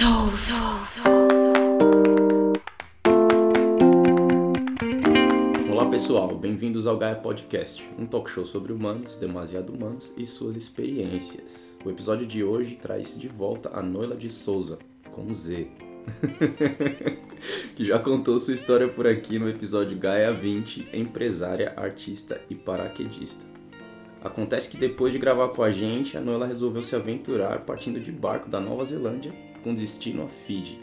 Soul. Olá pessoal, bem-vindos ao Gaia Podcast, um talk show sobre humanos, demasiado humanos e suas experiências. O episódio de hoje traz de volta a Noila de Souza, com Z. que já contou sua história por aqui no episódio Gaia 20, empresária, artista e paraquedista. Acontece que depois de gravar com a gente, a Noela resolveu se aventurar partindo de barco da Nova Zelândia com destino a Fiji,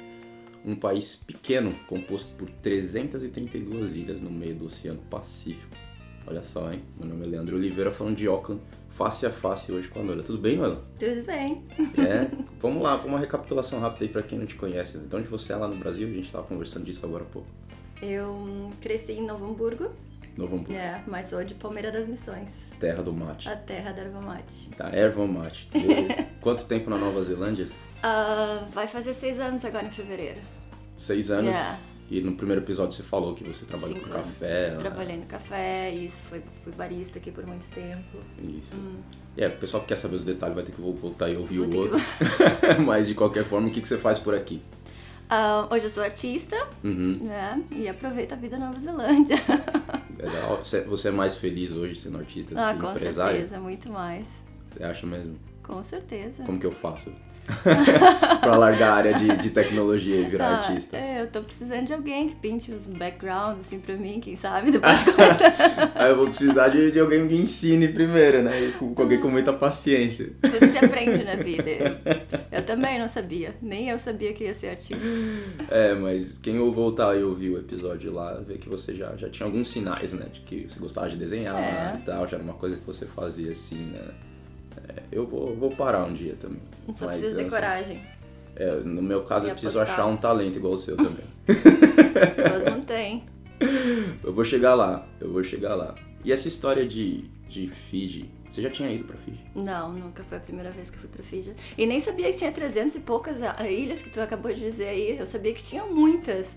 um país pequeno composto por 332 ilhas no meio do Oceano Pacífico. Olha só, hein? Meu nome é Leandro Oliveira, falando de Auckland, face a face hoje com a Noela. Tudo bem, Noela? Tudo bem. É, vamos lá, uma recapitulação rápida aí pra quem não te conhece. De onde você é lá no Brasil? A gente tava conversando disso agora há pouco. Eu cresci em Novo Hamburgo, Novo Hamburgo, é, mas sou de Palmeira das Missões, terra do mate. a terra da erva mate. Da erva mate. Quanto tempo na Nova Zelândia? Ah, vai fazer seis anos agora em fevereiro. Seis anos. Yeah. E no primeiro episódio você falou que você trabalhou Cinco com café. lá. Trabalhei no café, isso, foi, fui barista aqui por muito tempo. Isso. É, o pessoal que quer saber os detalhes vai ter que voltar e ouvir Vou o outro. Mas de qualquer forma, o que, que você faz por aqui? Ah, hoje eu sou artista, Uhum. né, e aproveito a vida na Nova Zelândia. Legal. Você- Você é mais feliz hoje sendo artista do ah, que com empresário? certeza, muito mais. Você acha mesmo? Com certeza. Como que eu faço? pra largar a área de, de tecnologia e virar Ah, artista. É, eu tô precisando de alguém que pinte os backgrounds, assim, pra mim, quem sabe, depois de começar. Aí eu vou precisar de, de alguém que me ensine primeiro, né? E com, com alguém com muita paciência. Tudo se aprende na vida. Eu, eu também não sabia. Nem eu sabia que ia ser artista. É, mas quem ou voltar e ouvir o episódio lá, vê que você já, já tinha alguns sinais, né? De que você gostava de desenhar É. e tal, já era uma coisa que você fazia assim, né? É, eu vou, vou parar um dia também. Só Mas, preciso de assim, coragem. é, no meu caso, E eu preciso apostar. achar um talento igual o seu também. Todo mundo tem. eu vou chegar lá, eu vou chegar lá. E essa história de, de Fiji, você já tinha ido pra Fiji? Não, nunca foi a primeira vez que eu fui pra Fiji. E nem sabia que tinha 300 e poucas a- ilhas que tu acabou de dizer aí. Eu sabia que tinha muitas.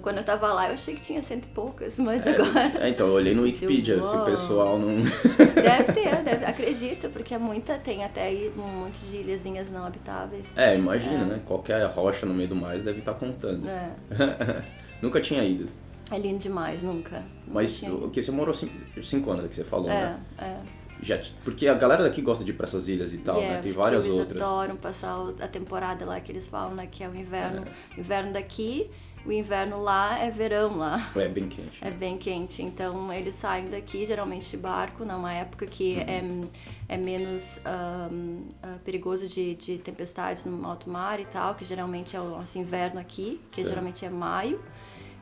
Quando eu tava lá, eu achei que tinha cento e poucas, mas agora. É, então, eu olhei no Wikipedia, se o pessoal não. Deve ter, deve, acredito, porque é muita, tem até aí um monte de ilhazinhas não habitáveis. É, imagina, né? Qualquer rocha no meio do mar deve estar contando. É, Nunca tinha ido. é lindo demais, nunca. nunca Mas tinha o que você morou cinco, cinco anos que você falou, né? É, é. Já, porque a galera daqui gosta de ir pra essas ilhas e tal, Yeah, né? Tem várias outras. adoram passar a temporada lá que eles falam, né? Que é o inverno. É. Inverno daqui, o inverno lá é verão lá. É bem quente. É bem quente. Então eles saem daqui geralmente de barco, numa época que Uhum. é, é menos ahn, ah, perigoso de, de tempestades no alto mar e tal, que geralmente é o nosso inverno aqui, que Certo. geralmente é maio.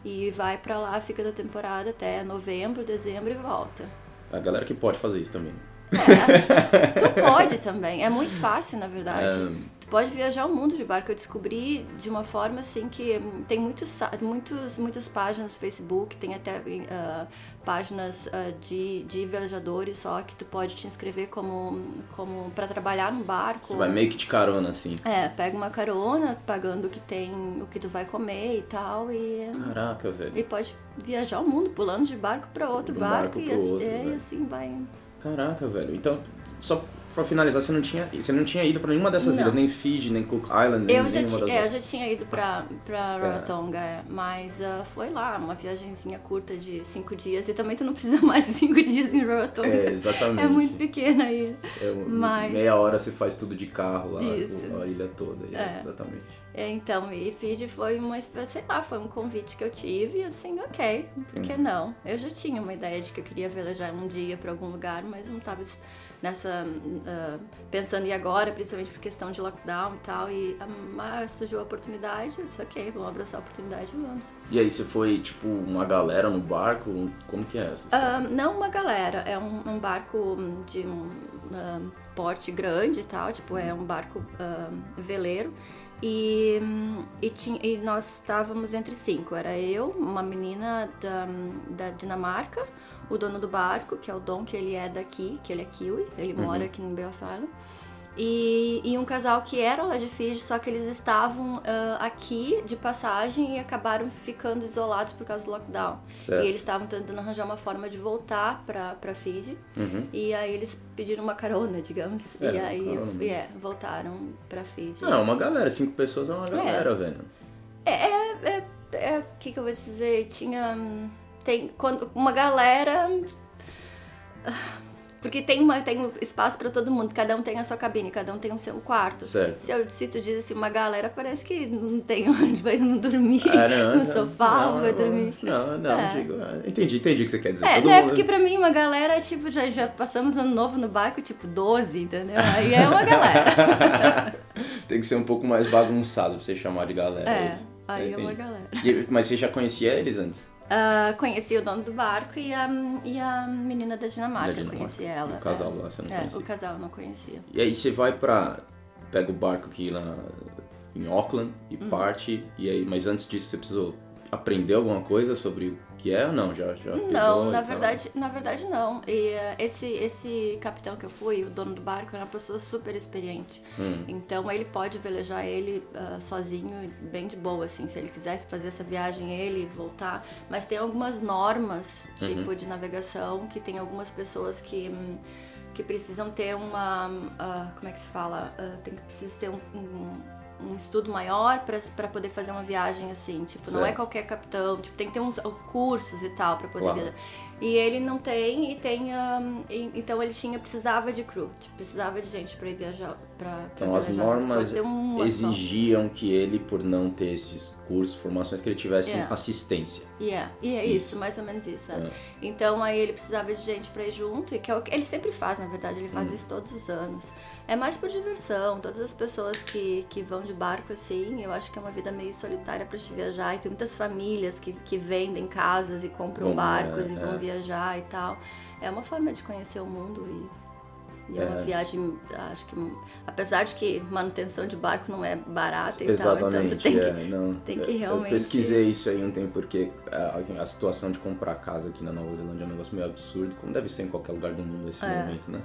E vai pra lá, fica da temporada até novembro, dezembro e volta. A galera que pode fazer isso também. É, tu pode também. É muito fácil, na verdade. É. Tu pode viajar o mundo de barco. Eu descobri de uma forma assim que hum, tem muitos, muitos, muitas páginas no Facebook, tem até ah, páginas ah, de, de velejadores só que tu pode te inscrever como, como para trabalhar no barco. Você vai meio que de carona, assim. É, pega uma carona, pagando o que tem, o que tu vai comer e tal, e, Caraca, velho. e pode viajar o mundo pulando de barco para outro um barco, barco e, outro, é, e assim vai. Caraca, velho. Então, só pra finalizar, você não tinha, você não tinha ido pra nenhuma dessas Não. ilhas, nem Fiji, nem Cook Island, nem Eu já, nenhuma ti- é, eu já tinha ido pra, pra Rarotonga, é, mas ah, foi lá, uma viagenzinha curta de cinco dias. E também tu não precisa mais de cinco dias em Rarotonga. É, exatamente. É muito pequena a ilha. É, mas- Meia hora você faz tudo de carro lá, Isso. a ilha toda. É. Exatamente. É, então, e Fiji foi uma sei lá, foi um convite que eu tive, e assim, ok, por que Uhum. não? Eu já tinha uma ideia de que eu queria velejar um dia pra algum lugar, mas não tava nessa, ah, pensando em agora, principalmente por questão de lockdown e tal, e surgiu a oportunidade, eu disse, ok, vamos abraçar a oportunidade e vamos. E aí, você foi, tipo, uma galera no barco? Como que é essa? Ah, não uma galera, é um, um barco de um ah, porte grande e tal, tipo, é um barco veleiro. E, e, tinha, e nós estávamos entre cinco. Era eu, uma menina da, da Dinamarca, o dono do barco, que é o Dom, que ele é daqui, que ele é kiwi, ele mora aqui no Belfast. E, e um casal que era lá de Fiji, só que eles estavam uh, aqui de passagem e acabaram ficando isolados por causa do lockdown. Certo. E eles estavam tentando arranjar uma forma de voltar pra, pra Fiji. Uhum. E aí eles pediram uma carona, digamos. É, e aí carona. é, voltaram pra Fiji. Ah, uma galera, cinco pessoas é uma galera, velho. É, é, é, é, o que, que eu vou te dizer? Tinha. Tem quando, uma galera. Porque tem, uma, tem um espaço pra todo mundo, cada um tem a sua cabine, cada um tem o seu quarto. Certo. Se, eu, se tu diz assim, uma galera, parece que não tem onde vai não dormir Ah, não, no não, sofá, não, vai dormir. Não, não, É. digo. ah, Entendi, entendi o que você quer dizer. É, Todo né? mundo- Porque pra mim uma galera, tipo, já, já passamos ano novo no barco, tipo, 12, entendeu? Aí é uma galera. Tem que ser um pouco mais bagunçado pra você chamar de galera. É, isso. aí é uma galera. E- mas você já conhecia eles antes? Ah, conheci o dono do barco e a, e a menina da Dinamarca, Da Dinamarca. conheci ela. O casal é. lá, você não É, conhecia. o casal não conhecia. E aí você vai pra. Pega o barco aqui na, em Auckland e Uhum. parte. E aí, mas antes disso você precisou aprender alguma coisa sobre que é ou não? Já, já Não, na tal? verdade, na verdade não. E eh, esse, esse capitão que eu fui, o dono do barco, era uma pessoa super experiente. Hum. Então ele pode velejar ele ah, sozinho, bem de boa, assim. Se ele quisesse fazer essa viagem, ele voltar. Mas tem algumas normas, tipo, de navegação, que tem algumas pessoas que. hum, que precisam ter uma. ah, como é que se fala? Ah, tem que precisa ter um, um- um estudo maior para poder fazer uma viagem assim. Tipo, não é Certo. qualquer capitão. Tipo, tem que ter uns cursos e tal para poder Claro. viajar. E ele não tem, e tem. ah, e- então ele tinha, precisava de crew, tipo, precisava de gente para ir viajar. Pra Então as normas só. exigiam que ele, por não ter esses cursos, formações, que ele tivesse É. assistência. E é, e é isso, mais ou menos isso. é. Então aí ele precisava de gente pra ir junto, e que é o que ele sempre faz, na verdade, ele Hum. faz isso todos os anos. É mais por diversão, todas as pessoas que, que vão de barco assim, eu acho que é uma vida meio solitária pra te viajar, e tem muitas famílias que, que vendem casas e compram Vão, barcos é, e vão é. viajar e tal. É uma forma de conhecer o mundo e, e é, uma É. viagem, acho que, apesar de que manutenção de barco não é barata e tal, então Exatamente. tu tem que é, não, tem que eu- realmente- Eu pesquisei isso aí um tempo porque a, a situação de comprar casa aqui na Nova Zelândia é um negócio meio absurdo, como deve ser em qualquer lugar do mundo nesse É. momento, né?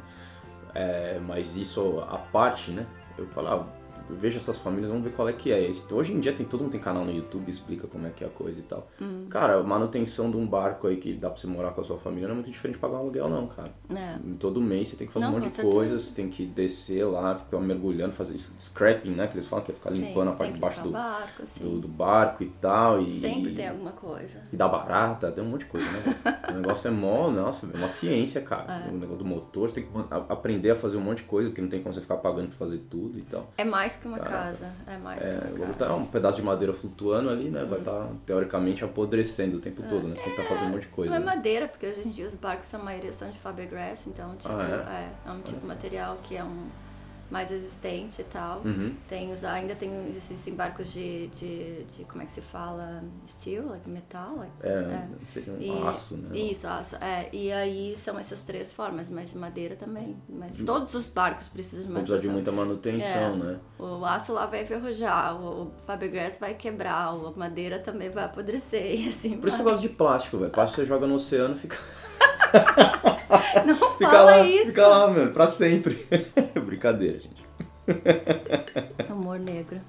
É, mas isso, a parte, né? Eu falo, vejo essas famílias, vamos ver qual é que é. Hoje em dia tem todo mundo tem canal no YouTube, explica como é que é a coisa e tal. Hum. Cara, manutenção de um barco aí que dá pra você morar com a sua família não é muito diferente de pagar um aluguel, não, cara. É. Todo mês você tem que fazer Não, um monte de coisas, você tem que descer lá, ficar mergulhando, fazer scrapping, né? Que eles falam que é ficar Sim, limpando a parte de baixo do, barco, do, do barco e tal. E, Sempre tem alguma coisa. E dá barata, tem um monte de coisa, né? o negócio é mó, nossa, é uma ciência, cara. É. O negócio do motor, você tem que aprender a fazer um monte de coisa, porque não tem como você ficar pagando pra fazer tudo e tal. É mais que uma Caraca. casa. É mais É, que uma casa. um pedaço de madeira flutuando ali, né? Vai estar, teoricamente, apodrecendo o tempo todo, né? Você tem que estar fazendo um monte de coisa. Não é né? madeira, porque hoje em dia os barcos, a maioria são de fiberglass, então tipo, Ah, é? é um tipo de material que é um mais resistente e tal. Uhum. Tem os, ainda tem existem barcos de, de, de como é que se fala? Steel, like metal? Like, É, um E- aço, né? Isso, aço. É, e aí são essas três formas, mas de madeira também. Mas todos os barcos precisam de Não precisa de manutenção. muita manutenção, É. né? O aço lá vai enferrujar, o o fiberglass vai quebrar, a madeira também vai apodrecer e assim Por isso que eu vai. gosto de plástico, velho. Plástico você joga no oceano fica, Não fica fala lá, isso. fica lá, mano, pra sempre. Brincadeira, gente. Humor negro.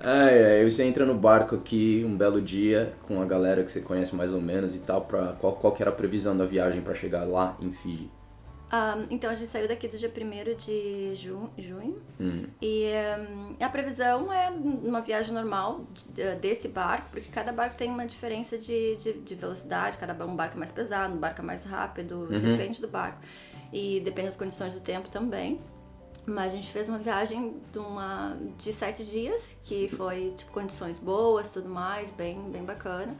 Ai, ai, você entra no barco aqui um belo dia com a galera que você conhece mais ou menos e tal, pra, qual, qual que era a previsão da viagem pra chegar lá em Fiji? Ah, então a gente saiu daqui do dia 1 de ju junho Hum, e hum, a previsão é uma viagem normal de- desse barco, porque cada barco tem uma diferença de, de, de velocidade, cada um barco é mais pesado, um barco é mais rápido, depende do barco. E depende das condições do tempo também. Mas a gente fez uma viagem de, uma, de sete dias, que foi tipo, condições boas, tudo mais, bem, bem bacana.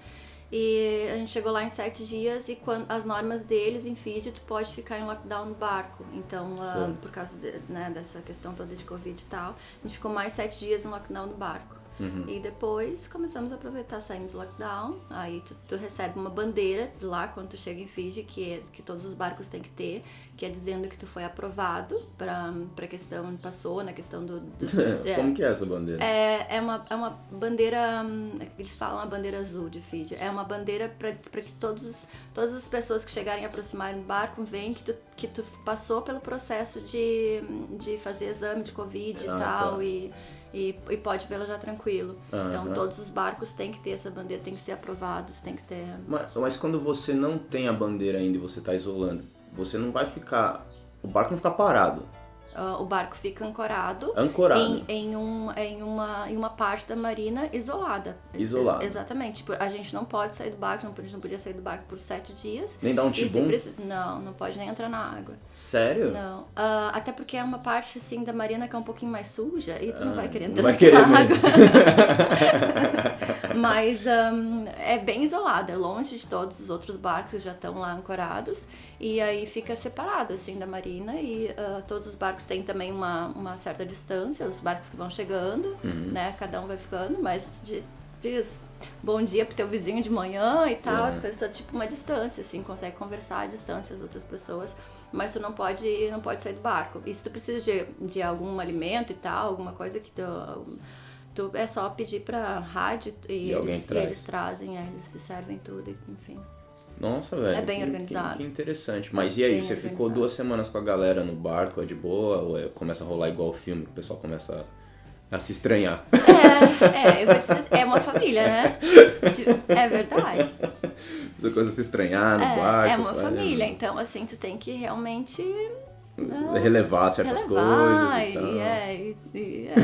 E a gente chegou lá em sete dias e quando, as normas deles em Fiji, tu pode ficar em lockdown no barco. Então, Certo. por causa de- né, dessa questão toda de Covid e tal, a gente ficou mais sete dias em lockdown no barco. Uhum. E depois começamos a aproveitar, saímos do lockdown. Aí tu, tu, recebe uma bandeira lá quando tu chega em Fiji, que, é, que todos os barcos têm que ter, que é dizendo que tu foi aprovado para a questão, passou na questão do. do é, Como que é essa bandeira? É, é, uma, é uma bandeira. Hum, eles falam a bandeira azul de Fiji. É uma bandeira para que todos, todas as pessoas que chegarem a aproximar do barco veem que tu, que tu passou pelo processo de, de fazer exame de Covid ah, e tal. Tá. E, e, e, pode vê-la já tranquilo. Então todos os barcos têm que ter essa bandeira, tem que ser aprovados, tem que ter. Mas, mas quando você não tem a bandeira ainda e você está isolando, você não vai ficar. O barco não fica parado. Uh, o barco fica ancorado, ancorado. Em, em, um, em, uma, em uma parte da marina isolada. Isolada. Ex exatamente. Tipo, a gente não pode sair do barco, não, a gente não podia sair do barco por sete dias. Nem dar um tibum? Precisa... Não, não pode nem entrar na água. Sério? Não. Uh, até porque é uma parte assim da marina que é um pouquinho mais suja e tu ah, não vai querer entrar vai querer mesmo. Mas um, é bem isolado, é longe de todos os outros barcos que já estão lá ancorados. E aí fica separado, assim, da marina e uh, todos os barcos têm também uma, uma certa distância, os barcos que vão chegando, uhum. né? Cada um vai ficando, mas de, diz bom dia pro teu vizinho de manhã e tal, as coisas todas, tipo, uma distância, assim, consegue conversar à distância as outras pessoas, mas tu não pode, não pode sair do barco. E se tu precisa de, de algum alimento e tal, alguma coisa que tu, é só pedir pra rádio e, e eles, eles trazem, é, eles se servem tudo, enfim. Nossa, velho. É bem que, organizado. Que, que interessante. Mas é e aí, você organizado. ficou duas semanas com a galera no barco, é de boa? Ou é, começa a rolar igual o filme, que o pessoal começa a, a se estranhar? É, é, eu vou te dizer, é uma família, né? É verdade. Você começa a se estranhar no é, barco. É uma família, então assim, tu tem que realmente ah, relevar certas relevar, coisas. E, tal. é, e, é.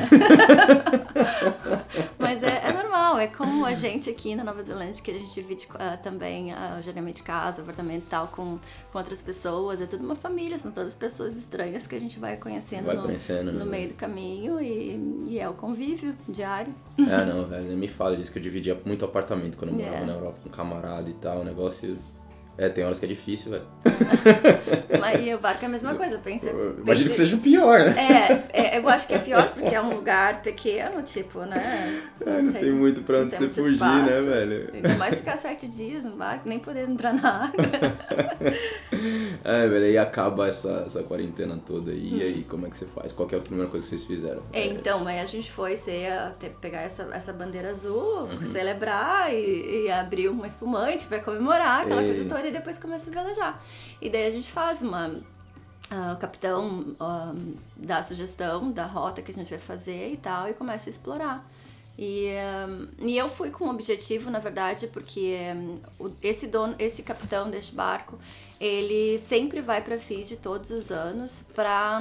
Mas é, é, normal, é como a gente aqui na Nova Zelândia, que a gente divide uh, também uh, geralmente casa, apartamento e tal, com, com outras pessoas. É tudo uma família, são todas pessoas estranhas que a gente vai conhecendo, vai no, conhecendo no, meio do caminho e, e, é o convívio diário. Ah, não, velho, me fala disso que eu dividia muito apartamento quando eu morava yeah. na Europa com um camarada e tal, o negócio é, tem horas que é difícil, velho. E o barco é a mesma coisa, pensa. Imagino que seja pior, né? É, é, eu acho que é pior porque é um lugar pequeno, tipo, né? Não, é, não tem, tem, muito pra onde você fugir, né, espaço. né, velho? Ainda mais ficar sete dias no barco, nem poder entrar na água. é, velho, aí acaba essa, essa quarentena toda aí, hum. e aí como é que você faz? Qual é a primeira coisa que vocês fizeram? É, então, aí a gente foi ser, pegar essa, essa bandeira azul, uhum. celebrar e, e abrir uma espumante pra comemorar aquela e... coisa toda e depois começa a velejar. E daí a gente faz uma. Uh, o capitão uh, dá a sugestão da rota que a gente vai fazer e tal, e começa a explorar. E, um, e eu fui com um objetivo, na verdade, porque um, esse dono, esse capitão deste barco, ele sempre vai para Fiji todos os anos para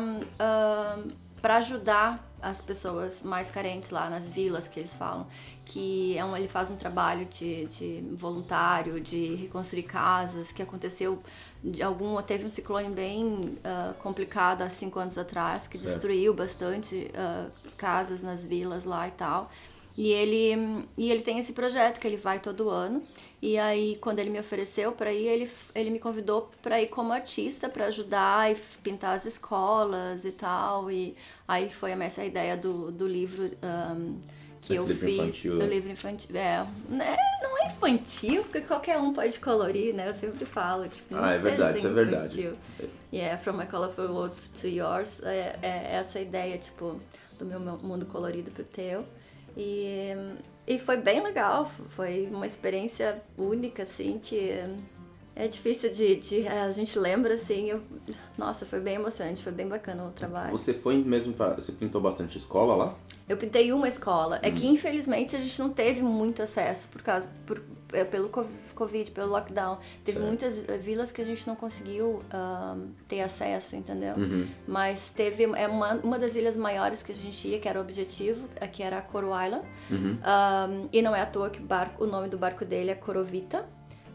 para ajudar as pessoas mais carentes lá nas vilas que eles falam que é um, ele faz um trabalho de, de voluntário, de reconstruir casas, que aconteceu de algum teve um ciclone bem uh, complicado há cinco anos atrás que certo. destruiu bastante uh, casas nas vilas lá e tal. E ele, e ele tem esse projeto que ele vai todo ano. E aí, quando ele me ofereceu para ir, ele, ele me convidou para ir como artista, para ajudar e pintar as escolas e tal. E aí foi essa ideia do, do livro. Um, que Esse eu livro fiz infantil, o livro infantil. É, né? não é infantil, porque qualquer um pode colorir, né? Eu sempre falo, tipo, ah, é verdade, isso é verdade. E é From My Colorful World to Yours, é, é, essa ideia, tipo, do meu mundo colorido pro teu. E, e foi bem legal, foi uma experiência única, assim, que é difícil de, de, A gente lembra assim. Eu, nossa, foi bem emocionante, foi bem bacana o trabalho. Você foi mesmo para. Você pintou bastante escola lá? Eu pintei uma escola. Hum. É que infelizmente a gente não teve muito acesso por causa. Por, é, pelo Covid, pelo lockdown. Teve certo. muitas vilas que a gente não conseguiu um, ter acesso, entendeu? Uhum. Mas teve. É uma, uma das ilhas maiores que a gente ia, que era o objetivo, que era a Coro Island. Uhum. Um, e não é à toa que o, barco, o nome do barco dele é Corovita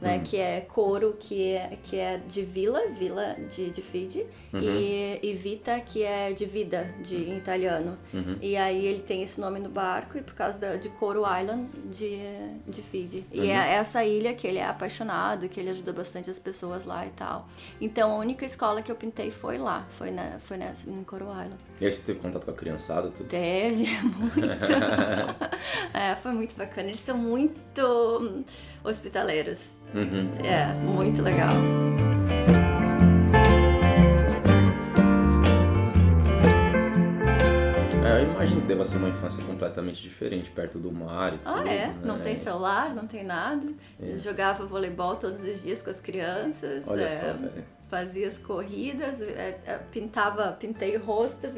né? Uhum. Que é couro, que é, que é de vila, vila de, de Fiji, uhum. e, e vita, que é de vida, de em italiano. Uhum. E aí ele tem esse nome no barco, e por causa da, de Couro Island, de, de Fiji. E é uhum. essa ilha que ele é apaixonado, que ele ajuda bastante as pessoas lá e tal. Então a única escola que eu pintei foi lá, foi, na, foi nessa, em Couro Island. E aí você teve contato com a criançada? Tudo? Teve, muito. É, foi muito bacana. Eles são muito hum, hospitaleiros. Uhum. É, muito legal. É, eu imagino que deva ser uma infância completamente diferente, perto do mar e Ah, tudo. é? né? Não tem celular, não tem nada. É. Eu jogava voleibol todos os dias com as crianças. Olha é, só, velho. fazia as corridas, é, é, pintava, pintei o rosto.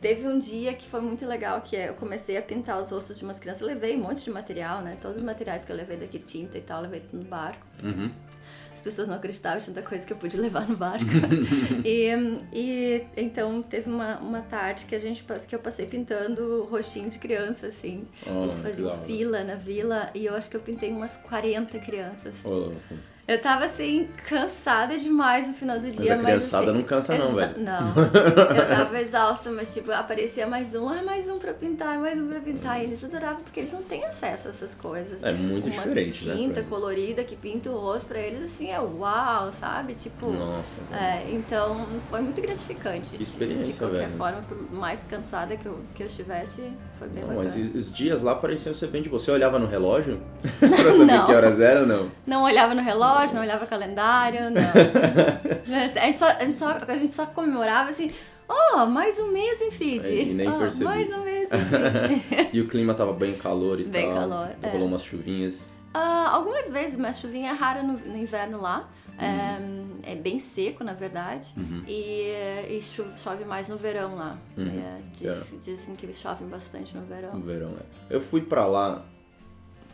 Teve um dia que foi muito legal, que é, eu comecei a pintar os rostos de umas crianças. Eu levei um monte de material, né? Todos os materiais que eu levei daqui, tinta e tal, eu levei tudo no barco. Uhum. As pessoas não acreditavam tanta coisa que eu pude levar no barco. e, e então teve uma, uma tarde que a gente que eu passei pintando o rostinho de criança, assim. Oh, Eles faziam fila na vila e eu acho que eu pintei umas 40 crianças. Louco. Eu tava assim, cansada demais no final do dia. Mas a criançada assim, não cansa não, velho. Não, eu tava exausta, mas tipo, aparecia mais um, ah, mais um pra pintar, mais um pra pintar. E eles adoravam porque eles não têm acesso a essas coisas. É muito Uma diferente, né, pra tinta colorida que pinta o rosto pra eles, assim, é uau, sabe? Tipo... Nossa, velho. É, então foi muito gratificante. Que experiência, De qualquer velho. forma, por mais cansada que eu, que eu estivesse, foi bem Não, bacana. mas os dias lá pareciam ser bem de você. olhava no relógio pra saber Não. que horas era ou não? Não olhava no relógio, não olhava calendário, não. a, gente só, a, gente só, a gente só comemorava assim, oh, mais um mês em Fiji. É, e nem oh, percebi. Mais um mês. E o clima tava bem calor e Bem tal. calor, é. Rolou umas chuvinhas. Ah, algumas vezes, mas chuvinha é rara no, no inverno lá. É, é bem seco, na verdade. E, e cho- chove mais no verão lá. É, diz- Dizem que chove bastante no No verão. verão, é. Eu fui pra lá.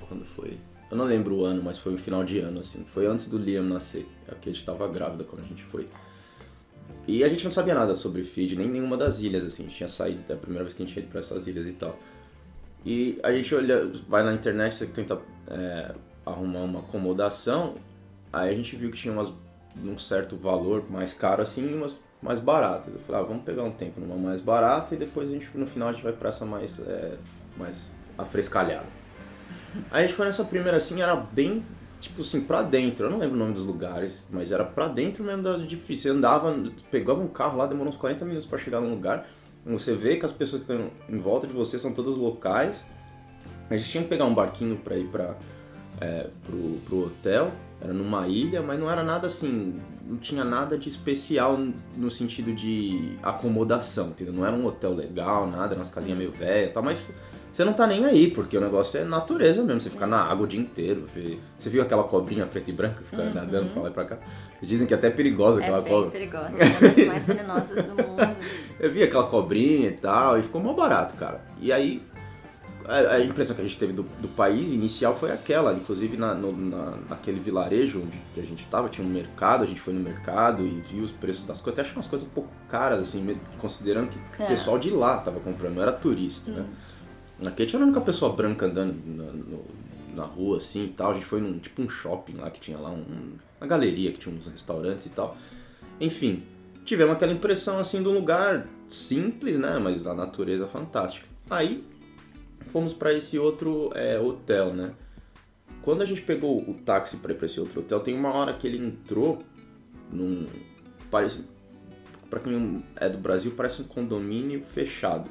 Quando foi? Eu não lembro o ano, mas foi o final de ano, assim. Foi antes do Liam nascer. A Kate tava grávida quando a gente foi. E a gente não sabia nada sobre Fiji, nem nenhuma das ilhas, assim. A gente tinha saído, é a primeira vez que a gente ia pra essas ilhas e tal. E a gente olha, vai na internet, você tenta é, arrumar uma acomodação. Aí a gente viu que tinha umas um certo valor mais caro assim e umas mais baratas. Eu falei, ah, vamos pegar um tempo numa mais barata e depois a gente, no final a gente vai pra essa mais, é, mais afrescalhada. Aí a gente foi nessa primeira assim, era bem, tipo assim, pra dentro. Eu não lembro o nome dos lugares, mas era pra dentro mesmo da difícil. Você andava, pegava um carro lá, demorou uns 40 minutos pra chegar num lugar. Você vê que as pessoas que estão em volta de você são todas locais. A gente tinha que pegar um barquinho pra ir pra, é, pro, pro hotel. Era numa ilha, mas não era nada assim. Não tinha nada de especial no sentido de acomodação, entendeu? Não era um hotel legal, nada, umas casinhas meio velhas e tal, mas você não tá nem aí, porque o negócio é natureza mesmo. Você fica na água o dia inteiro. Vê... Você viu aquela cobrinha preta e branca que fica nadando pra lá e pra cá? Dizem que é até perigosa É aquela bem cobra. perigosa, é uma das mais venenosas do mundo. Eu vi aquela cobrinha e tal, e ficou mó barato, cara. E aí, a, a impressão que a gente teve do, do país inicial foi aquela. Inclusive, na, no- na- naquele vilarejo onde a gente tava, tinha um mercado, a gente foi no mercado e viu os preços das coisas. Até achei umas coisas um pouco caras, assim, considerando que o É. pessoal de lá tava comprando, não era turista, né? A Kate era a única pessoa branca andando na, no- na rua, assim, e tal. A gente foi num, tipo um shopping lá, que tinha lá um, uma galeria, que tinha uns restaurantes e tal. Enfim, tivemos aquela impressão, assim, de um lugar simples, né? Mas da natureza fantástica. Aí, fomos pra esse outro é, hotel, né? Quando a gente pegou o táxi pra ir pra esse outro hotel, tem uma hora que ele entrou num... Parece, pra quem é do Brasil, parece um condomínio fechado.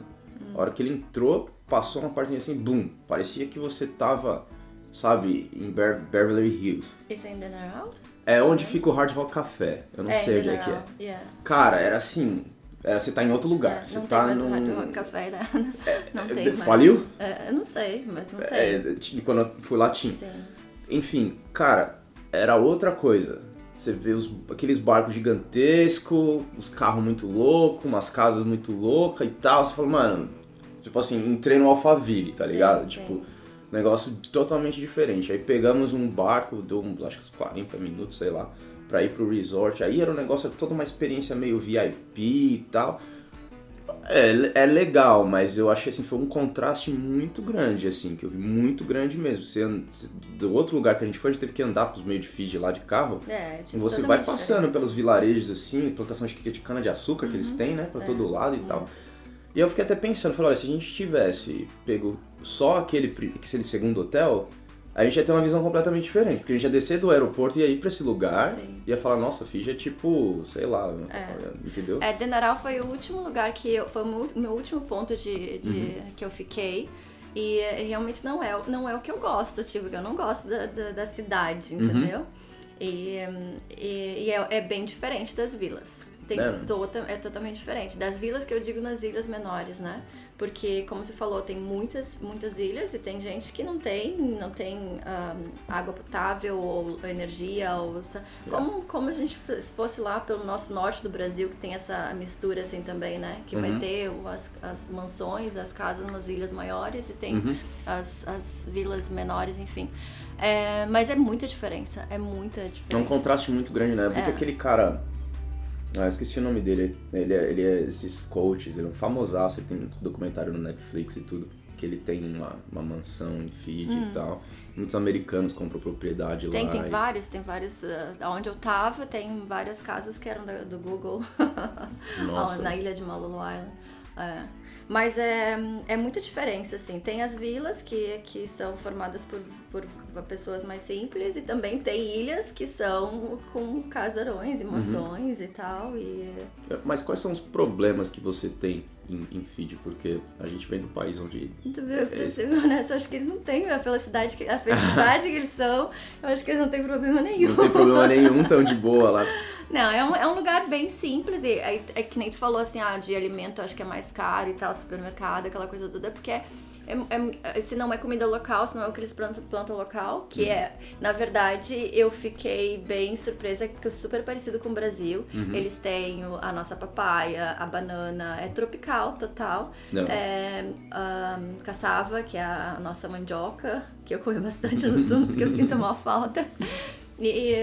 A hora que ele entrou, passou uma partezinha assim, boom. Parecia que você tava, sabe, em Bever- Beverly Hills. Is in general? É onde fica o Hard Rock Café. Eu não é, sei onde é que é. Yeah. Cara, era assim. Era- você tá em outro lugar. É, você não tá tem mais num. Rock Café, né? Não tem mais. Faliu? É, eu não sei, mas não tem. É, t- quando eu fui lá tinha. Sim. Enfim, cara, era outra coisa. Você vê os, aqueles barcos gigantescos, os carros muito loucos, umas casas muito loucas e tal. Você fala, mano, tipo assim, entrei no Alphaville, tá Sim, ligado? sim. Tipo, negócio totalmente diferente. Aí pegamos um barco, deu acho que uns 40 minutos, sei lá, pra ir pro resort. Aí era um negócio, toda uma experiência meio VIP e tal. É, é legal, mas eu achei assim, foi um contraste muito grande, assim, que eu vi muito grande mesmo. Você, do outro lugar que a gente foi, a gente teve que andar pros meios de Fiji lá de carro. É, E tipo, você vai passando diferente. pelos vilarejos assim, plantação de de cana de açúcar que Uhum. eles têm, né, pra É, todo lado e tal. E eu fiquei até pensando, falei, olha, se a gente tivesse pego só aquele, aquele segundo hotel, a gente ia ter uma visão completamente diferente, porque a gente ia descer do aeroporto e ia ir pra esse lugar, Sim. ia falar, nossa, Fiji é tipo, sei lá, entendeu? É, Denaral foi o último lugar que eu. Foi o meu- último ponto de, de- Uhum. que eu fiquei. E é, realmente não é, não é o que eu gosto, tipo, eu não gosto da, da, da cidade, Uhum. entendeu? E, e, e é, é bem diferente das vilas. Tem É, tota- é totalmente diferente. Das vilas que eu digo nas ilhas menores, né? Porque, como tu falou, tem muitas, muitas ilhas e tem gente que não tem, não tem ah, água potável ou energia. Ou, como, como a gente f- fosse lá pelo nosso norte do Brasil, que tem essa mistura assim também, né? Que vai Uhum. ter o- as, as mansões, as casas nas ilhas maiores e tem Uhum. as, as vilas menores, enfim. É, mas é muita diferença, é muita É um diferença. contraste muito grande, né? Porque É. aquele cara. Ah, eu esqueci o nome dele. Ele é, ele é esses coaches, ele é um famosaço, ele tem um documentário no Netflix e tudo. Que ele tem uma, uma mansão em Fiji e tal. Muitos americanos compram propriedade Hum. Tem, lá. tem e- vários, tem vários. ah, onde eu tava, tem várias casas que eram da- do Google. Nossa. na ilha de Malolo Island. É. Mas é, é muita diferença, assim. Tem as vilas que, que são formadas por, por pessoas mais simples e também tem ilhas que são com casarões Uhum. e mansões e tal. E Mas quais são os problemas que você tem em, em Fiji? Porque a gente vem do país onde. Tu vê, pra ser honesto, eu acho que eles não têm a felicidade que, a felicidade que eles são. Eu acho que eles não têm problema nenhum. Não tem problema nenhum, tão de boa lá. Não, é um, é um lugar bem simples. E é, é que nem tu falou assim, ah, de alimento acho que é mais caro e tal, supermercado, aquela coisa toda, porque é, é- é- se não é comida local, se não é o que eles plantam, plantam local, que é, na verdade, eu fiquei bem surpresa, que é super parecido com o Brasil. Eles têm a nossa papaya, a banana, é tropical total. Não. É, caçava, que é a nossa mandioca, que eu comi bastante no sul, porque eu sinto mal falta. E,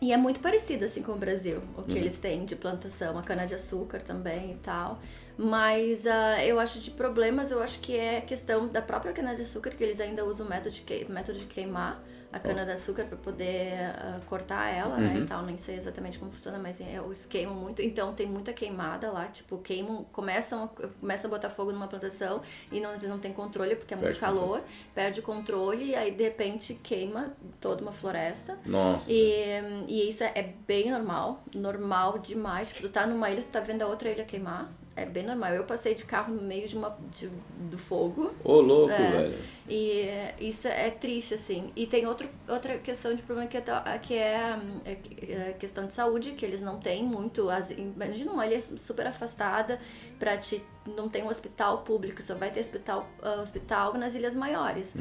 e é muito parecido assim com o Brasil, o que eles têm de plantação, a cana-de-açúcar também e tal. Mas ah, eu acho de problemas, eu acho que é questão da própria cana-de-açúcar, que eles ainda usam o método de, que- método de queimar a cana-de-açúcar para poder ah, cortar ela, né, Uhum. e tal. Nem sei exatamente como funciona, mas é, eles queimam muito. Então tem muita queimada lá, tipo, queimam, começam, começam a botar fogo numa plantação e não, não tem controle porque é muito Perde controle. calor, perde o controle e aí de repente queima toda uma floresta. Nossa. E, e isso é bem normal, normal demais. Tipo, tu tá numa ilha, tu tá vendo a outra ilha queimar. É bem normal. Eu passei de carro no meio de uma, de- do fogo. Ô, louco, É. velho. E é, isso é triste, assim. E tem outro, outra questão de problema que é, ta- que é, é que- é questão de saúde, que eles não têm muito. As, imagina uma ilha super afastada, pra te, não tem um hospital público, só vai ter hospital, ah, hospital nas ilhas maiores,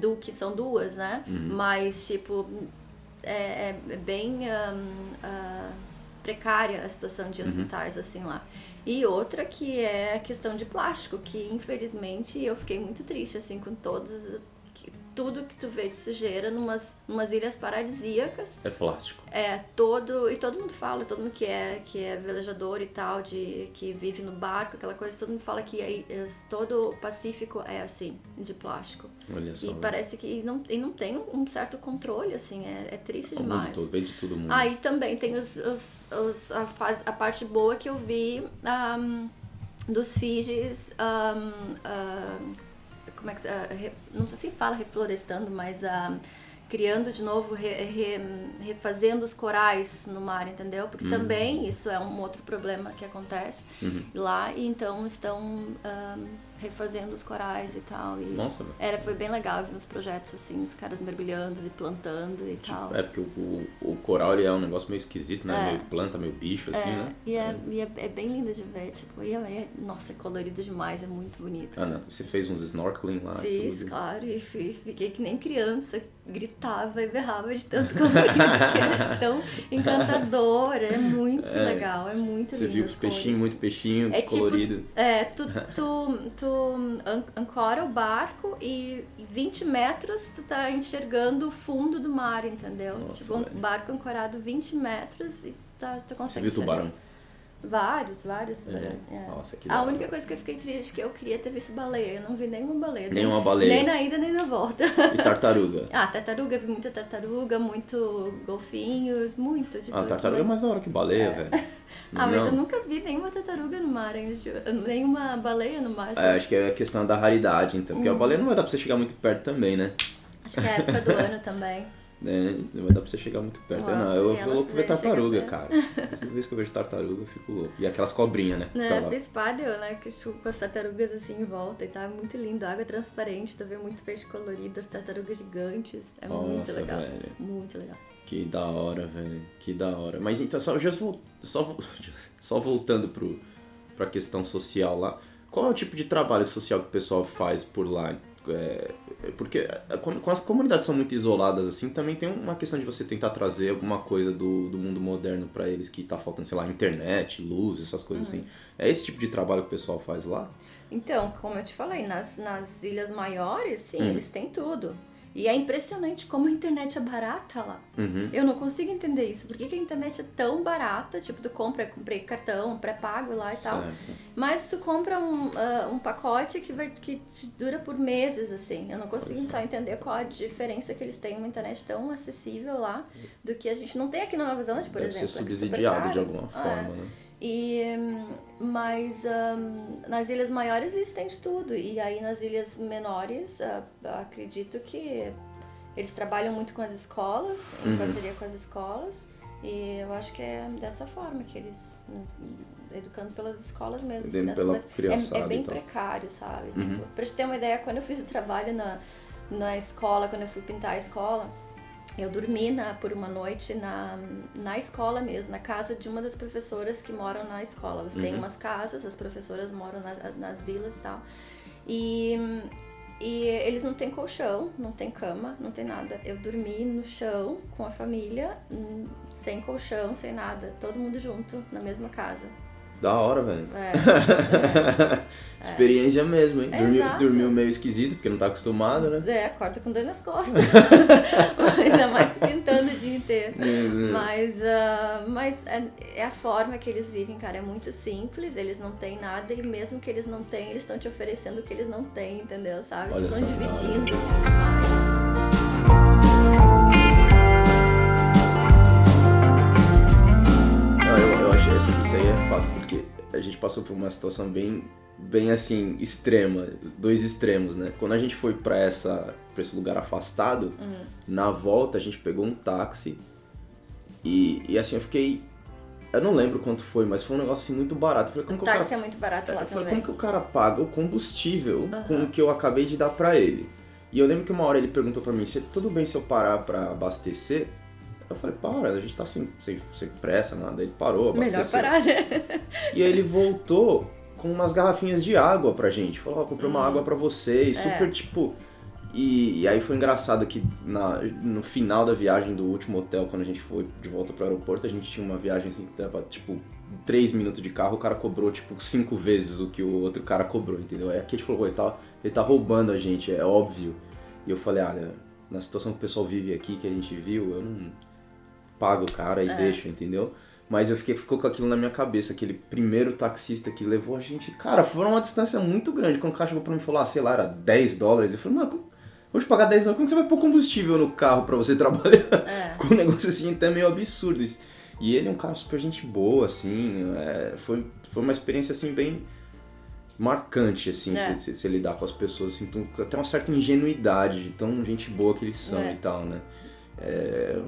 do que são duas, né? Mas, tipo, é, é bem hum, ah, precária a situação de hospitais assim lá. E outra que é a questão de plástico, que infelizmente eu fiquei muito triste assim com todas tudo que tu vê de sujeira numas, numas ilhas paradisíacas. É plástico. É, todo. E todo mundo fala, todo mundo que é, que é velejador e tal, de, que vive no barco, aquela coisa, todo mundo fala que aí, es- todo o Pacífico é assim, de plástico. Olha só. E velho. parece que não, e não tem um certo controle, assim, é, é triste O mundo demais. todo, vem de todo mundo. Aí também tem os, os, os- a, fase, a parte boa que eu vi ahm, dos Fijis. ahm, ahm, como é que ah, Não sei se fala reflorestando, mas ahm, criando de novo, re- re- refazendo os corais no mar, entendeu? Porque também isso é um outro problema que acontece lá, e então estão ahm, refazendo os corais e tal. E Nossa, velho. era, foi bem legal ver uns projetos assim, os caras mergulhando e plantando e tal. É porque o, o, o coral ele é um negócio meio esquisito, né? É. Meio planta, meio bicho, assim, É, né? e, é, e é, é bem lindo de ver, tipo, e é, é- nossa, é colorido demais, é muito bonito. Ah, não, você fez uns snorkeling lá Fiz, tudo. claro, e fi- fiquei que nem criança, gritava e berrava de tanto colorido, que era de tão encantador, é muito É, legal, é muito Você lindo. viu as os peixinhos, muito peixinho, É tipo- colorido. É, tu, tu, tu an- ancora o barco e 20 metros tu tá enxergando o fundo do mar, entendeu? Nossa, tipo, um velho. barco ancorado 20 metros e tá, tu Você consegue viu enxergar. tubarão? Vários, vários. É. é. Nossa, que A única coisa que eu fiquei triste é que eu queria ter visto baleia. Eu não vi nenhuma baleia. Nenhuma nem, baleia. Nem na ida, nem na volta. E tartaruga? ah, tartaruga, vi muita tartaruga, muito golfinhos, muito de Ah, tudo. tartaruga é mais da hora que baleia, velho. Ah, mas Não. eu nunca vi nenhuma tartaruga no mar, nenhuma baleia no mar. É, sabe? acho que é a questão da raridade, então. Porque Hum. a baleia não vai dar pra você chegar muito perto também, né? Acho que é a época do ano também. É, não vai dar pra você chegar muito perto. Uau, não, eu ela louco ver tartaruga, cara. Toda vez que eu vejo tartaruga, eu fico louco. E aquelas cobrinhas, né? Tá lá. fiz paddle, né? Que, tipo, com as tartarugas assim em volta e tá muito lindo. Água transparente, tu vê muito peixe colorido, as tartarugas gigantes. É muito Nossa, legal. velho. Muito legal. Que da hora, velho. Que da hora. Mas então, só, já vol- só, só voltando pro, pra questão social lá. Qual é o tipo de trabalho social que o pessoal faz por lá? É, porque quando as comunidades são muito isoladas assim, também tem uma questão de você tentar trazer alguma coisa do, do mundo moderno pra eles que tá faltando, sei lá, internet, luz, essas coisas Uhum. assim. É esse tipo de trabalho que o pessoal faz lá? Então, como eu te falei, nas, nas ilhas maiores, sim, Hum. eles têm tudo. E é impressionante como a internet é barata lá. Uhum. Eu não consigo entender isso. Por que, que a internet é tão barata? Tipo, tu compra, comprei cartão, pré-pago lá e tal. Certo. Mas tu compra um, ah, um pacote que, vai, que dura por meses, assim. Eu não consigo Pois é. só entender qual a diferença que eles têm uma internet tão acessível lá do que a gente não tem aqui na Nova Zelândia, por Deve exemplo. ser é é super subsidiado caro. de alguma forma, né? E, mas hum, nas ilhas maiores eles têm de tudo. E aí nas ilhas menores, ah, acredito que eles trabalham muito com as escolas, em Uhum. parceria com as escolas. E eu acho que é dessa forma que eles. hum, educando pelas escolas mesmo. Educando nessa- pela criançada é, é bem e tal. precário, sabe? Uhum. Tipo, pra te ter uma ideia, quando eu fiz o trabalho na, na escola, quando eu fui pintar a escola, eu dormi na, por uma noite na, na escola mesmo, na casa de uma das professoras que moram na escola. Elas têm Uhum. umas casas, as professoras moram na- nas vilas e tal. E, e eles não têm colchão, não tem cama, não tem nada. Eu dormi no chão com a família, hum, sem colchão, sem nada. Todo mundo junto, na mesma casa. Da hora, velho. É, Experiência mesmo, hein? Dormiu, dormiu meio esquisito, porque não tá acostumado, né? é, acorda com dor nas costas. Ainda mais pintando o dia inteiro. Mas, ah, mas é, é a forma que eles vivem, cara, é muito simples, eles não têm nada e mesmo que eles não têm, eles estão te oferecendo o que eles não têm, entendeu? Sabe? Olha tipo, estão dividindo. assim, Achei isso, aí é fato, porque a gente passou por uma situação bem, bem assim, extrema, dois extremos, né? Quando a gente foi pra, essa, pra esse lugar afastado, Uhum. na volta a gente pegou um táxi e, e assim, eu fiquei. Eu não lembro quanto foi, mas foi um negócio assim muito barato. Eu falei, como O que o cara táxi é muito barato lá Eu falei, também. como que o cara paga o combustível Aham. com o que eu acabei de dar pra ele? E eu lembro que uma hora ele perguntou pra mim, tudo bem se eu parar pra abastecer? Eu falei, para, a gente tá sem, sem, sem pressa, nada. Ele parou, abasteceu. Melhor parar, né? E aí ele voltou com umas garrafinhas de água pra gente. Falou, ó, comprei uma água pra vocês. Hum. É. Super, tipo... E, e aí foi engraçado que na, no final da viagem do último hotel, quando a gente foi de volta pro aeroporto, a gente tinha uma viagem assim que tava, tipo, 3 minutos de carro, o cara cobrou, tipo, 5 vezes o que o outro cara cobrou, entendeu? Aí a gente falou, ele tá, ele tá roubando a gente, é óbvio. E eu falei, olha, na situação que o pessoal vive aqui, que a gente viu, eu não pago o cara e É. deixo, entendeu? Mas eu fiquei, ficou com aquilo na minha cabeça, aquele primeiro taxista que levou a gente. Cara, foi uma distância muito grande. Quando o cara chegou pra mim e falou, ah, sei lá, era 10 dólares. Eu falei, mano, vou te pagar 10 dólares, como você vai pôr combustível no carro pra você trabalhar? É. Ficou um negócio assim até meio absurdo. E ele é um cara super gente boa, assim. é, foi, foi uma experiência assim bem marcante, assim, É. se, se, se lidar com as pessoas, assim, então, até uma certa ingenuidade de tão gente boa que eles são É. e tal, né? É,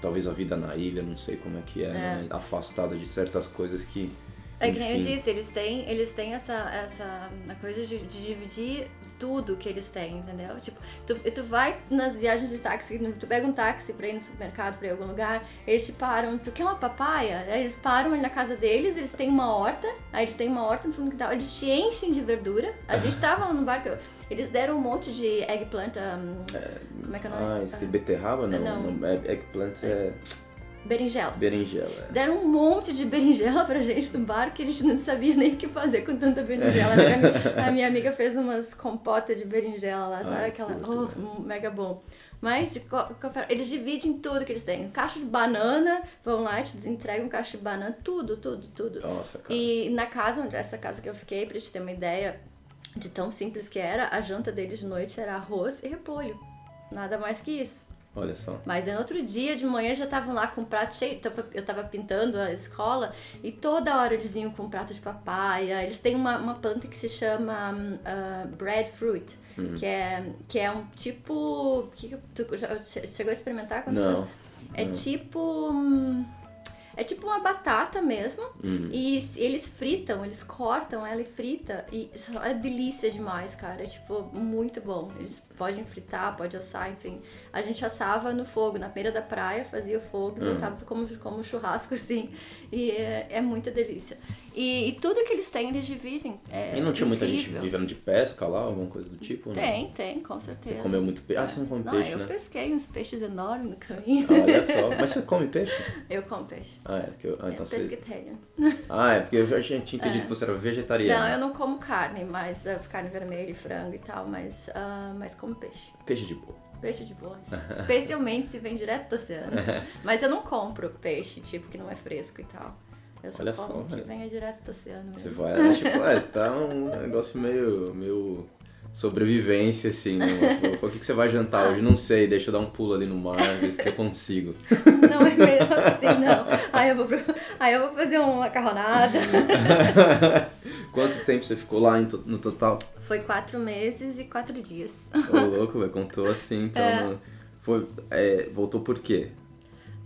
talvez a vida na ilha, não sei como é que é, né? afastada de certas coisas que. É que nem eu disse, eles têm, eles têm essa, essa coisa de, de dividir tudo que eles têm, entendeu? Tipo, tu, tu vai nas viagens de táxi, tu pega um táxi pra ir no supermercado, pra ir em algum lugar, eles te param, tu quer uma papaya? Aí eles param ali na casa deles, eles têm uma horta, aí eles têm uma horta no fundo do quintal, eles te enchem de verdura. A gente tava lá no barco, eles deram um monte de eggplant, um, como é que é o nome? Ah, isso aqui, beterraba? Não, Não. não. é, eggplant é Berinjela. berinjela. é. Deram um monte de berinjela pra gente no bar que a gente não sabia nem o que fazer com tanta berinjela. A minha, a minha amiga fez umas compotas de berinjela lá, sabe? Ai, Aquela, oh, mega bom. Mas eles dividem tudo que eles têm. Caixa de banana, vão lá e te entregam um caixa de banana, tudo, tudo, tudo. Nossa, cara. E na casa, onde essa casa que eu fiquei, pra gente ter uma ideia de tão simples que era, a janta deles de noite era arroz e repolho. Nada mais que isso. Olha só. Mas no outro dia de manhã já estavam lá com prato cheio. Eu tava pintando a escola e toda hora eles vinham com prato de papaya. Eles têm uma, uma planta que se chama uh, breadfruit, hum. que, é, que é um tipo. Que, tu já chegou a experimentar quando Não. Foi? É Não. tipo. Hum, é tipo uma batata mesmo. Uhum. E eles fritam, eles cortam ela e frita. E é delícia demais, cara. É tipo, muito bom. Eles podem fritar, pode assar, enfim. A gente assava no fogo, na beira da praia, fazia o fogo, Uhum. botava como, como churrasco, assim. E é, é muita delícia. E, e tudo que eles têm, eles dividem. É e não tinha muita gente incrível. vivendo de pesca lá, alguma coisa do tipo? Não? Tem, tem, com certeza. Você comeu muito peixe? Ah, você não come Não, peixe, eu né? pesquei uns peixes enormes no caminho. Olha só. Mas você come peixe? Eu como peixe. Ah, é. Porque eu... ah, então é você... Ah, é porque eu já tinha entendido que você era vegetariano. Não, eu não como carne, mas uh, carne vermelha e frango e tal, mas, ah, mas como peixe. Peixe de boa. Peixe de boa. Especialmente se vem direto do oceano. mas eu não compro peixe, tipo, que não é fresco e tal. Eu só Olha como só, que venha direto do oceano Você mesmo. vai, é, tipo, é, você tá um negócio meio, meio sobrevivência, assim, né? Tipo, O que, que você vai jantar Ah. hoje? Não sei, deixa eu dar um pulo ali no mar, ver que eu consigo. Não é mesmo assim, não. Aí eu vou, pro- aí eu vou fazer uma macarronada. Quanto tempo você ficou lá no total? Foi quatro meses e quatro dias. Ô, louco, velho, contou assim, então... É. Foi, é, voltou por quê?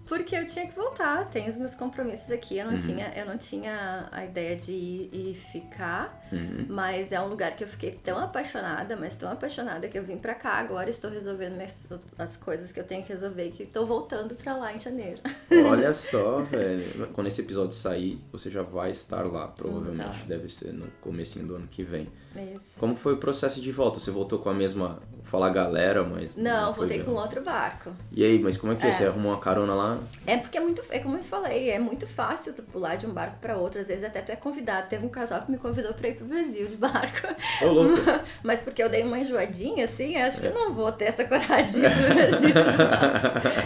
Porque eu tinha que voltar, tenho os meus compromissos aqui. Eu não, Uhum. tinha, eu não tinha a ideia de ir e ficar, Uhum. mas é um lugar que eu fiquei tão apaixonada, mas tão apaixonada que eu vim pra cá agora. Estou resolvendo minhas- as coisas que eu tenho que resolver que estou voltando pra lá em janeiro. Olha só, velho. Quando esse episódio sair, você já vai estar lá, provavelmente. Tá. Deve ser no comecinho do ano que vem. Isso. Como foi o processo de volta? Você voltou com a mesma... Falar galera, mas... Não, foi voltei com outro barco. E aí, mas como é que é? É. Você arrumou uma carona lá? É porque é muito, é como eu falei, é muito fácil tu pular de um barco pra outro. Às vezes até tu é convidado. Teve um casal que me convidou pra ir pro Brasil de barco. Ô, louco. Mas porque eu dei uma enjoadinha, assim, acho que eu não vou ter essa coragem de ir pro Brasil.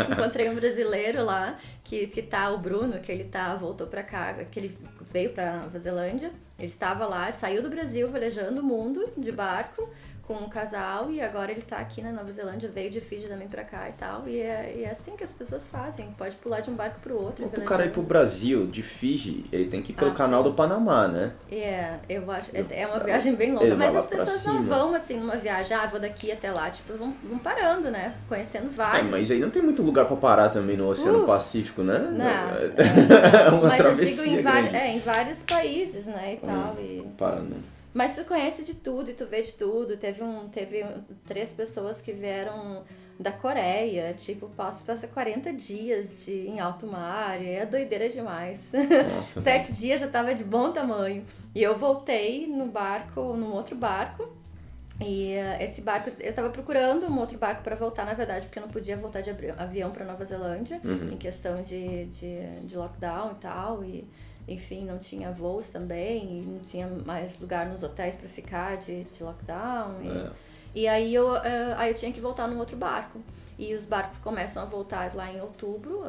Encontrei um brasileiro lá, que, que tá, o Bruno, que ele tá, voltou pra cá, que ele veio pra Nova Zelândia. Ele estava lá, saiu do Brasil, velejando o mundo de barco com um casal e agora ele tá aqui na Nova Zelândia, veio de Fiji também pra cá e tal. E é, e é assim que as pessoas fazem, pode pular de um barco pro outro. Pro velejando. cara ir pro Brasil, de Fiji, ele tem que ir pelo Ah, canal sim. do Panamá, né? É, eu acho. É, é uma viagem bem longa, Ele mas as pessoas não vão assim numa viagem, ah, vou daqui até lá, tipo, vão, vão parando, né? Conhecendo É, vários. mas aí não tem muito lugar pra parar também no Oceano Uh, Pacífico, né? Não, É uma mas eu digo travessia em, grande. é, em vários países, né, e tal. Hum. E... Para, né? Mas tu conhece de tudo e tu vê de tudo. Teve, um, teve um- três pessoas que vieram da Coreia, tipo, passa, passa 40 dias de, em alto mar, e é doideira demais. Nossa, Sete dias já tava de bom tamanho. E eu voltei no barco, num outro barco. E eh, esse barco, eu tava procurando um outro barco pra voltar, na verdade, porque eu não podia voltar de avião pra Nova Zelândia, Uhum. em questão de, de, de lockdown e tal. E, enfim, não tinha voos também, e não tinha mais lugar nos hotéis pra ficar de, de lockdown. E, É. e aí, eu, eh, aí eu tinha que voltar num outro barco. E os barcos começam a voltar lá em outubro,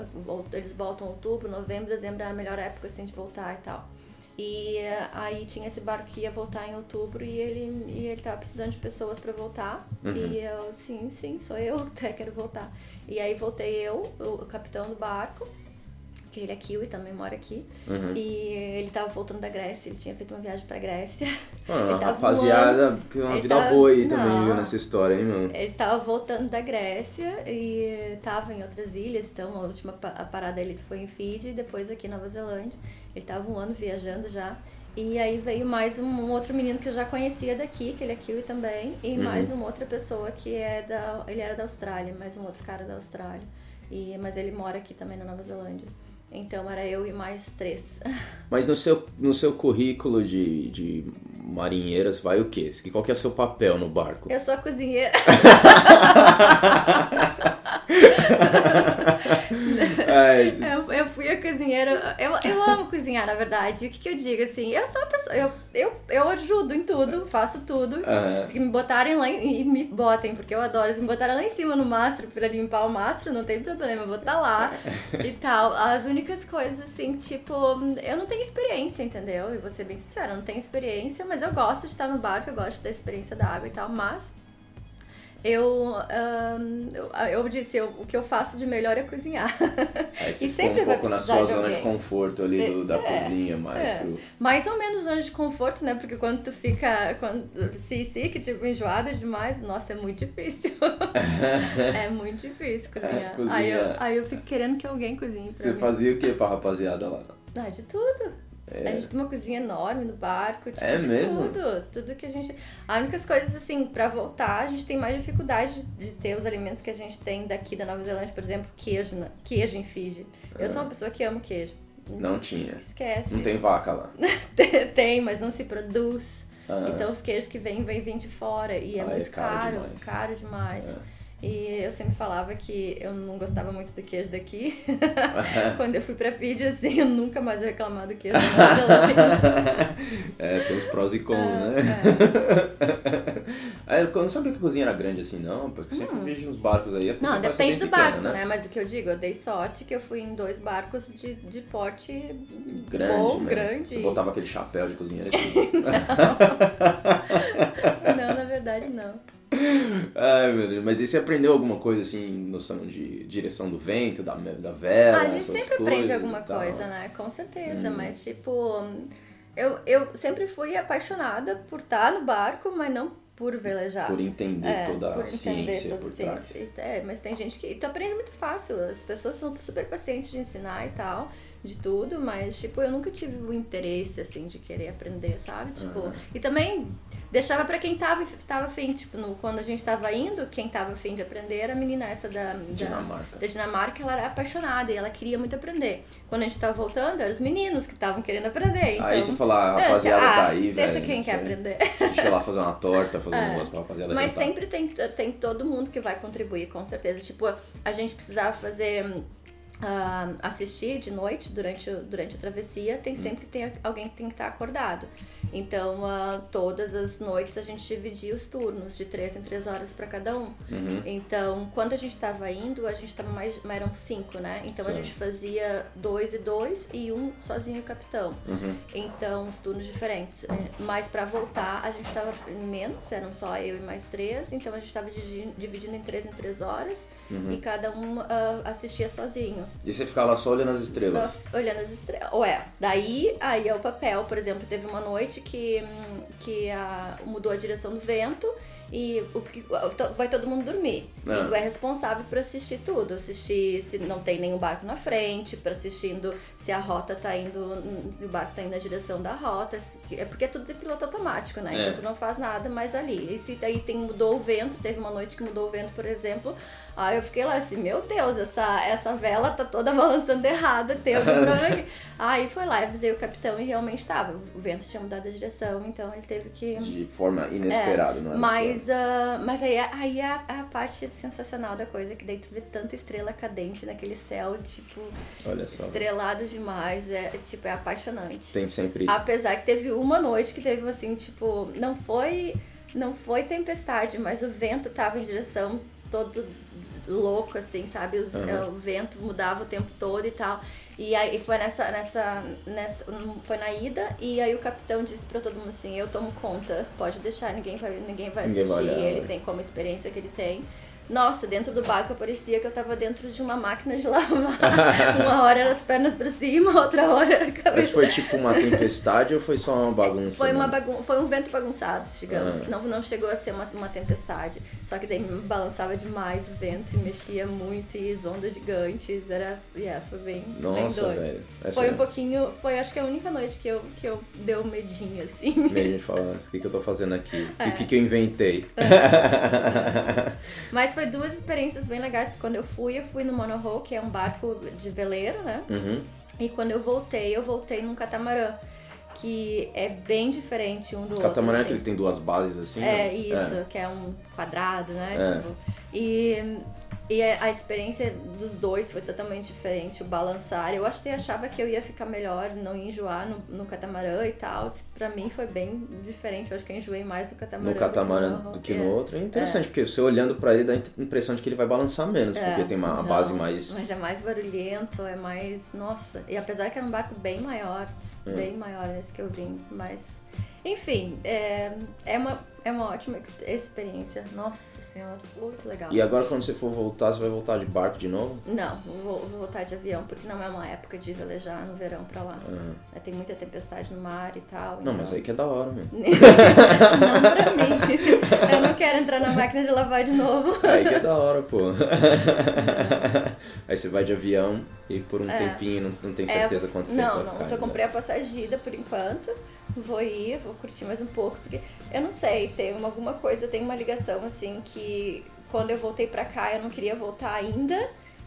eles voltam em outubro, novembro, dezembro é a melhor época assim de voltar e tal. E eh, aí tinha esse barco que ia voltar em outubro e ele, e ele tava precisando de pessoas pra voltar. Uhum. E eu, sim, sim, sou eu, até quero voltar. E aí voltei eu, o capitão do barco, que ele é kiwi, também mora aqui. Uhum. E ele tava voltando da Grécia, ele tinha feito uma viagem pra Grécia. Ah, Ele rapaziada, que é uma Ele vida tava- boa aí também, Não. viu, nessa história, hein, mano? Ele tava voltando da Grécia e tava em outras ilhas, então a última a parada dele foi em Fiji depois aqui em Nova Zelândia. Ele tava um ano viajando já. E aí veio mais um, um outro menino que eu já conhecia daqui, que ele é kiwi também, e Uhum. mais uma outra pessoa que é da. Ele era da Austrália, mais um outro cara da Austrália. E, mas ele mora aqui também na Nova Zelândia. Então era eu e mais três. Mas no seu, no seu currículo de, de marinheiras vai o quê? Qual que é o seu papel no barco? Eu sou a cozinheira. Eu, eu fui a cozinheira. Eu, eu amo cozinhar, na verdade. O que, que eu digo assim? Eu sou a pessoa. Eu, eu, eu ajudo em tudo, faço tudo. Aham. Se me botarem lá em- e me botem, porque eu adoro. Se me botarem lá em cima no mastro pra limpar o mastro, não tem problema, eu vou estar lá e tal. As únicas coisas, assim, tipo, eu não tenho experiência, entendeu? E vou ser bem sincera, eu não tenho experiência, mas eu gosto de estar no barco, eu gosto da experiência da água e tal, mas Eu, um, eu, eu, disse, eu, o que eu faço de melhor é cozinhar. Aí você e sempre um pouco na sua zona de conforto ali do, da é, cozinha, mais é. pro... Mais ou menos zona de conforto, né? Porque quando tu fica quando, se, que tipo, enjoada demais, nossa, é muito difícil. é muito difícil cozinhar. É, cozinha... aí, eu, aí eu fico querendo que alguém cozinhe pra Você mim. fazia o que pra rapaziada lá? Ah, de tudo. É. A gente tem uma cozinha enorme no barco, tipo, é de mesmo? tudo. Tudo que a gente. As únicas coisas, assim, pra voltar, a gente tem mais dificuldade de ter os alimentos que a gente tem daqui da Nova Zelândia, por exemplo, queijo, né? queijo em Fiji. Eu é. sou uma pessoa que amo queijo. Não tinha. Esquece. Não tem vaca lá. tem, mas não se produz. Ah. Então os queijos que vêm, vêm, vêm de fora. E é ah, muito é caro, caro demais. Caro demais. E eu sempre falava que eu não gostava muito do queijo daqui. Quando eu fui pra Fiji, assim, eu nunca mais reclamar do queijo da É, tem os prós e cons, é, né? É. eu não sabia que a cozinha era grande assim, não, porque eu sempre hum. vejo nos barcos aí. Não, depende do pequena, barco, né? né? Mas o que eu digo, eu dei sorte que eu fui em dois barcos de, de porte grande, bom, grande. Você botava aquele chapéu de cozinheiro assim. não, na verdade não. Ai, meu Deus. Mas e você aprendeu alguma coisa, assim, noção de direção do vento, da, da vela? Ah, a gente sempre aprende alguma coisa, né? Com certeza. Hum. Mas, tipo, eu, eu sempre fui apaixonada por estar no barco, mas não por velejar. Por entender é, toda por a ciência toda por trás. Ciência. É, mas tem gente que... Tu aprende muito fácil. As pessoas são super pacientes de ensinar e tal de tudo, mas, tipo, eu nunca tive o interesse, assim, de querer aprender, sabe? Tipo, uhum. e também deixava para quem tava, tava afim, tipo, no, quando a gente tava indo, quem tava afim de aprender era a menina essa da, da Dinamarca. Da Dinamarca, ela era apaixonada e ela queria muito aprender. Quando a gente tava voltando, eram os meninos que estavam querendo aprender. Então, aí você falar, a rapaziada ah, tá aí, deixa velho. quem quer aprender. Deixa eu lá fazer uma torta, fazer é. um negócio pra rapaziada Mas sempre tem, tem todo mundo que vai contribuir, com certeza. Tipo, a gente precisava fazer Uh, assistir de noite durante, durante a travessia, tem hum. sempre que tem alguém que tem que estar acordado. Então, uh, todas as noites a gente dividia os turnos de três em três horas para cada um. Uhum. Então, quando a gente estava indo, a gente estava mais. Eram cinco, né? Então Sim. a gente fazia dois e dois e um sozinho o capitão. Uhum. Então, os turnos diferentes. É, mas para voltar, a gente estava menos, eram só eu e mais três. Então a gente estava dividindo em três em três horas uhum. e cada um uh, assistia sozinho. E você ficava lá só olhando as estrelas? Só olhando as estrelas. Ué, daí aí é o papel. Por exemplo, teve uma noite que, que a, mudou a direção do vento e o, vai todo mundo dormir. Ah. E tu é responsável por assistir tudo. Assistir se não tem nenhum barco na frente, para assistindo se a rota tá indo, o barco tá indo na direção da rota. É porque é tudo de piloto automático, né? É. Então tu não faz nada mais ali. E se aí tem, mudou o vento, teve uma noite que mudou o vento, por exemplo, aí eu fiquei lá assim, meu Deus, essa, essa vela tá toda balançando errada, tem algum problema Aí foi lá, avisei o capitão e realmente tava. O vento tinha mudado a direção, então ele teve que. De forma inesperada, é, não é? Mas mas, uh, mas aí, aí é a, a, parte sensacional da coisa, que daí tu vê tanta estrela cadente naquele céu, tipo, estrelado demais. É, tipo, é apaixonante. Tem sempre isso. Apesar que teve uma noite que teve assim, tipo, não foi. Não foi tempestade, mas o vento tava em direção todo louco, assim, sabe? O, uhum. o vento mudava o tempo todo e tal. E aí foi nessa, nessa, nessa. Foi na ida, e aí o capitão disse pra todo mundo assim, eu tomo conta, pode deixar, ninguém vai, ninguém vai assistir, ninguém vai ele tem como experiência que ele tem. Nossa, dentro do barco parecia que eu tava dentro de uma máquina de lavar. uma hora era as pernas pra cima, outra hora era a cabeça. Mas foi tipo uma tempestade ou foi só uma bagunça? Foi, uma bagun foi um vento bagunçado, digamos. Ah. Não, não chegou a ser uma, uma tempestade. Só que daí balançava demais o vento e mexia muito e as ondas gigantes. Era. Yeah, foi bem. Nossa, bem velho. Essa foi um pouquinho. Foi acho que a única noite que eu, que eu deu um medinho, assim. Medinho de falar, o que, que eu tô fazendo aqui? É. E o que, que eu inventei? É. Mas foi duas experiências bem legais. Quando eu fui, eu fui no monohull, que é um barco de veleiro, né? Uhum. E quando eu voltei, eu voltei num catamarã. Que é bem diferente um do outro. Catamarã é aquele que tem duas bases assim? É, né? isso, é. que é um quadrado, né? É. Tipo, e e a experiência dos dois foi totalmente diferente, o balançar. Eu acho que achava que eu ia ficar melhor, não ia enjoar no, no catamarã e tal. Pra mim foi bem diferente. Eu acho que eu enjoei mais no catamarã. No catamarã do que no, do que no é. outro. É interessante, é. porque você olhando pra ele dá a impressão de que ele vai balançar menos, é. porque tem uma não, base mais. Mas é mais barulhento, é mais. Nossa. E apesar que era um barco bem maior, é. bem maior esse que eu vim, mas Enfim, é, é, uma, é uma ótima ex- experiência. Nossa senhora, muito legal. E agora quando você for voltar, você vai voltar de barco de novo? Não, vou, vou voltar de avião, porque não é uma época de velejar no verão pra lá. Ah. É, Tem muita tempestade no mar e tal. Não, então- mas aí que é da hora, meu. não pra mim. Eu não quero entrar na máquina de lavar de novo. Aí que é da hora, pô. aí você vai de avião e por um É. tempinho não, não tem É, certeza quanto tempo Não, vai não. ficar. Só comprei a passagem de ida por enquanto. Vou ir, vou curtir mais um pouco, porque eu não sei, tem uma- alguma coisa, tem uma ligação assim que quando eu voltei pra cá eu não queria voltar ainda.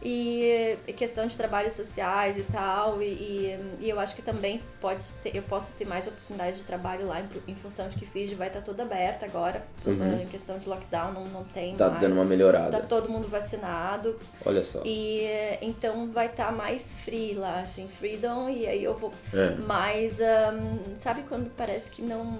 E questão de trabalhos sociais e tal, e, e, e eu acho que também pode ter, eu posso ter mais oportunidades de trabalho lá em, em função de que Fiji vai estar toda aberta agora, Uhum. em questão de lockdown não, não tem Tá mais. dando uma melhorada. Tá todo mundo vacinado, Olha só. e então vai estar mais free lá, assim, freedom, e aí eu vou É. mais. ahn, sabe quando parece que não.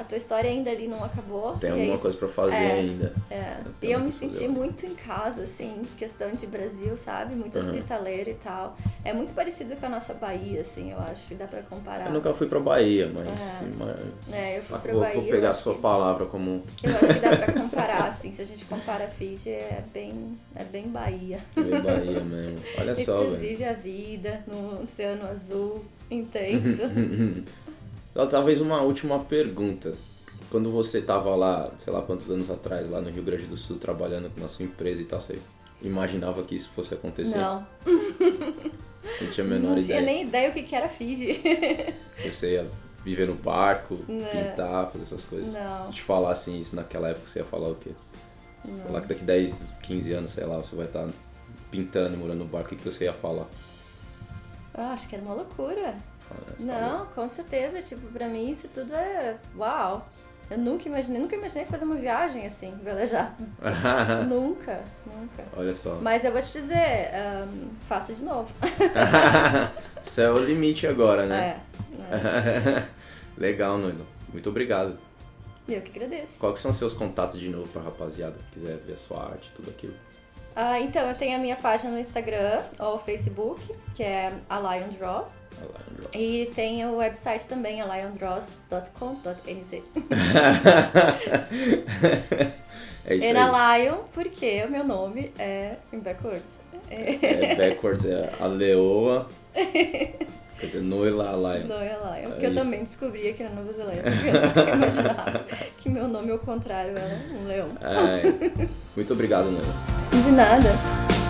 A tua história ainda ali não acabou? Tem E alguma aí- coisa pra fazer é, ainda. É. Tem E eu me senti fazer. muito em casa, assim, questão de Brasil, sabe? Muito Aham. hospitaleiro e tal. É muito parecido com a nossa Bahia, assim, eu acho, dá pra comparar. Eu nunca fui pra Bahia, mas. É. mas- É, eu fui pra vou, Bahia. vou eu pegar a sua que- palavra como Eu acho que dá pra comparar, assim, se a gente compara Fiji, é bem, é bem Bahia. ver Bahia mesmo. Olha E só, velho. vive a vida no oceano azul intenso. Talvez uma última pergunta. Quando você tava lá, sei lá quantos anos atrás, lá no Rio Grande do Sul, trabalhando na sua empresa e tal, você imaginava que isso fosse acontecer? Não, Não tinha a menor não ideia. tinha nem ideia o que era Fiji. Você ia viver no barco, Não. pintar, fazer essas coisas. Não. Se te falassem isso naquela época, você ia falar o quê? Sei lá que daqui 10, 15 anos, sei lá, você vai estar pintando e morando no barco, o que você ia falar? Ah, acho que era uma loucura. Fala, "Você tá Não, com certeza. Tipo, pra mim isso tudo é uau. Eu nunca imaginei, nunca imaginei fazer uma viagem assim, velejar. louco." nunca, nunca. Olha só. Mas eu vou te dizer, ahn, faça de novo. Isso é o limite agora, né? É, é. Legal, Noilo. Muito obrigado. Eu que agradeço. Que são seus contatos de novo pra rapaziada que quiser ver a sua arte, tudo aquilo? Ah, então, eu tenho a minha página no Instagram ou Facebook, que é a Lion Draws. E tem o website também, aliondraws.com.nz. É isso E aí. Lion, porque o meu nome é em backwards. É, É, backwards é a leoa. Quer dizer, Lion. não é Lion. É Porque eu isso. também descobri aqui na Nova Zelândia. Porque eu nunca imaginava que meu nome ao contrário era um leão. É. Muito obrigado, Noila. De nada.